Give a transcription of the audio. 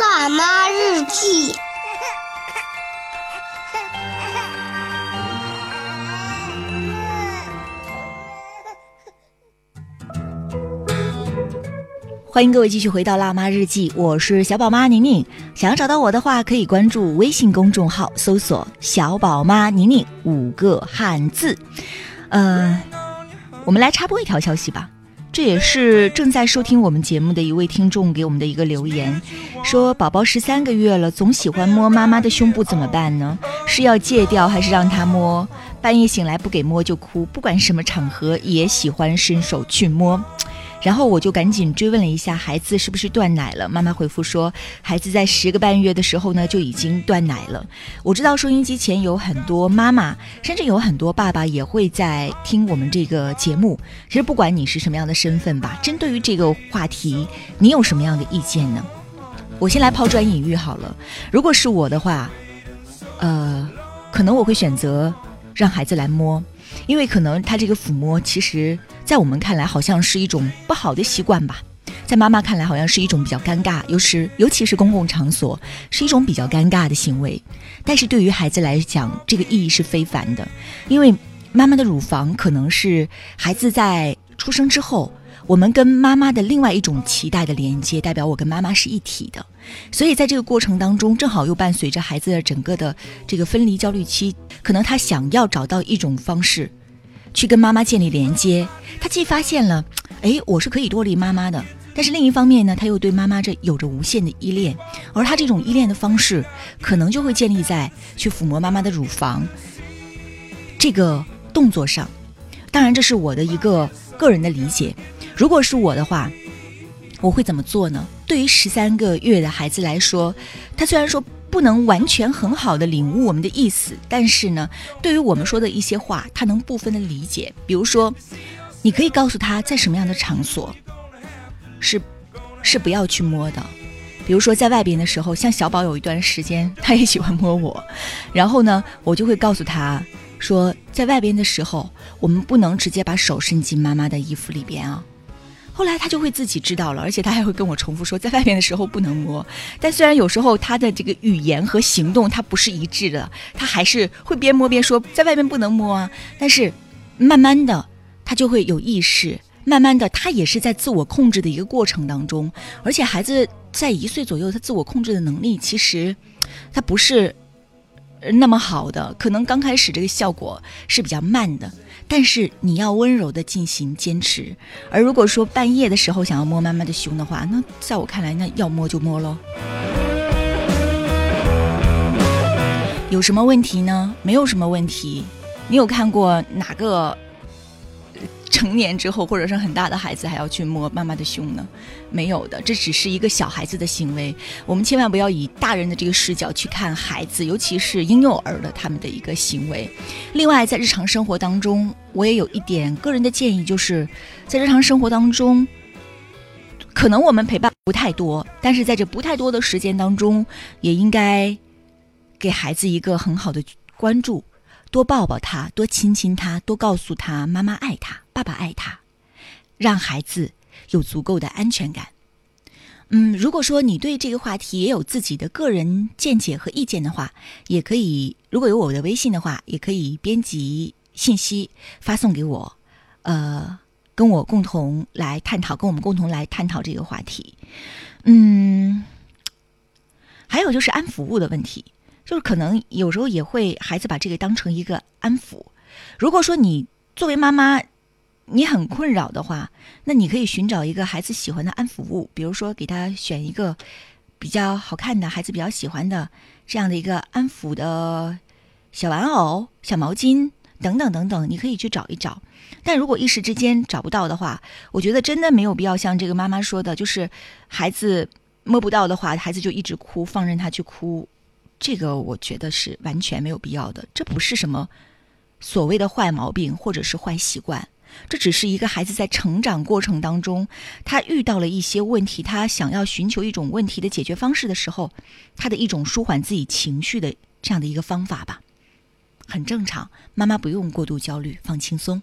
辣妈日记。欢迎各位继续回到《辣妈日记》，我是小宝妈宁宁。想要找到我的话，可以关注微信公众号，搜索“小宝妈宁宁”五个汉字。呃，我们来插播一条消息吧，这也是正在收听我们节目的一位听众给我们的一个留言，说宝宝十三个月了，总喜欢摸妈妈的胸部，怎么办呢？是要戒掉，还是让他摸？半夜醒来不给摸就哭，不管什么场合也喜欢伸手去摸。然后我就赶紧追问了一下，孩子是不是断奶了？妈妈回复说，孩子在十个半月的时候呢就已经断奶了。我知道收音机前有很多妈妈，甚至有很多爸爸也会在听我们这个节目。其实不管你是什么样的身份吧，针对于这个话题，你有什么样的意见呢？我先来抛砖引玉好了。如果是我的话，呃，可能我会选择让孩子来摸，因为可能他这个抚摸其实。在我们看来，好像是一种不好的习惯吧；在妈妈看来，好像是一种比较尴尬，尤其尤其是公共场所，是一种比较尴尬的行为。但是对于孩子来讲，这个意义是非凡的，因为妈妈的乳房可能是孩子在出生之后，我们跟妈妈的另外一种期待的连接，代表我跟妈妈是一体的。所以在这个过程当中，正好又伴随着孩子的整个的这个分离焦虑期，可能他想要找到一种方式。去跟妈妈建立连接，他既发现了，哎，我是可以脱离妈妈的，但是另一方面呢，他又对妈妈这有着无限的依恋，而他这种依恋的方式，可能就会建立在去抚摸妈妈的乳房这个动作上。当然，这是我的一个个人的理解。如果是我的话，我会怎么做呢？对于十三个月的孩子来说，他虽然说。不能完全很好的领悟我们的意思，但是呢，对于我们说的一些话，他能部分的理解。比如说，你可以告诉他在什么样的场所是是不要去摸的。比如说在外边的时候，像小宝有一段时间他也喜欢摸我，然后呢，我就会告诉他说，在外边的时候，我们不能直接把手伸进妈妈的衣服里边啊。后来他就会自己知道了，而且他还会跟我重复说，在外面的时候不能摸。但虽然有时候他的这个语言和行动他不是一致的，他还是会边摸边说在外面不能摸啊。但是慢慢的他就会有意识，慢慢的他也是在自我控制的一个过程当中。而且孩子在一岁左右，他自我控制的能力其实他不是那么好的，可能刚开始这个效果是比较慢的。但是你要温柔的进行坚持，而如果说半夜的时候想要摸妈妈的胸的话，那在我看来，那要摸就摸喽。有什么问题呢？没有什么问题。你有看过哪个？成年之后，或者是很大的孩子还要去摸妈妈的胸呢？没有的，这只是一个小孩子的行为。我们千万不要以大人的这个视角去看孩子，尤其是婴幼儿的他们的一个行为。另外，在日常生活当中，我也有一点个人的建议，就是在日常生活当中，可能我们陪伴不太多，但是在这不太多的时间当中，也应该给孩子一个很好的关注。多抱抱他，多亲亲他，多告诉他妈妈爱他，爸爸爱他，让孩子有足够的安全感。嗯，如果说你对这个话题也有自己的个人见解和意见的话，也可以，如果有我的微信的话，也可以编辑信息发送给我，呃，跟我共同来探讨，跟我们共同来探讨这个话题。嗯，还有就是安抚物的问题。就是可能有时候也会孩子把这个当成一个安抚。如果说你作为妈妈，你很困扰的话，那你可以寻找一个孩子喜欢的安抚物，比如说给他选一个比较好看的孩子比较喜欢的这样的一个安抚的小玩偶、小毛巾等等等等，你可以去找一找。但如果一时之间找不到的话，我觉得真的没有必要像这个妈妈说的，就是孩子摸不到的话，孩子就一直哭，放任他去哭。这个我觉得是完全没有必要的，这不是什么所谓的坏毛病或者是坏习惯，这只是一个孩子在成长过程当中，他遇到了一些问题，他想要寻求一种问题的解决方式的时候，他的一种舒缓自己情绪的这样的一个方法吧，很正常，妈妈不用过度焦虑，放轻松。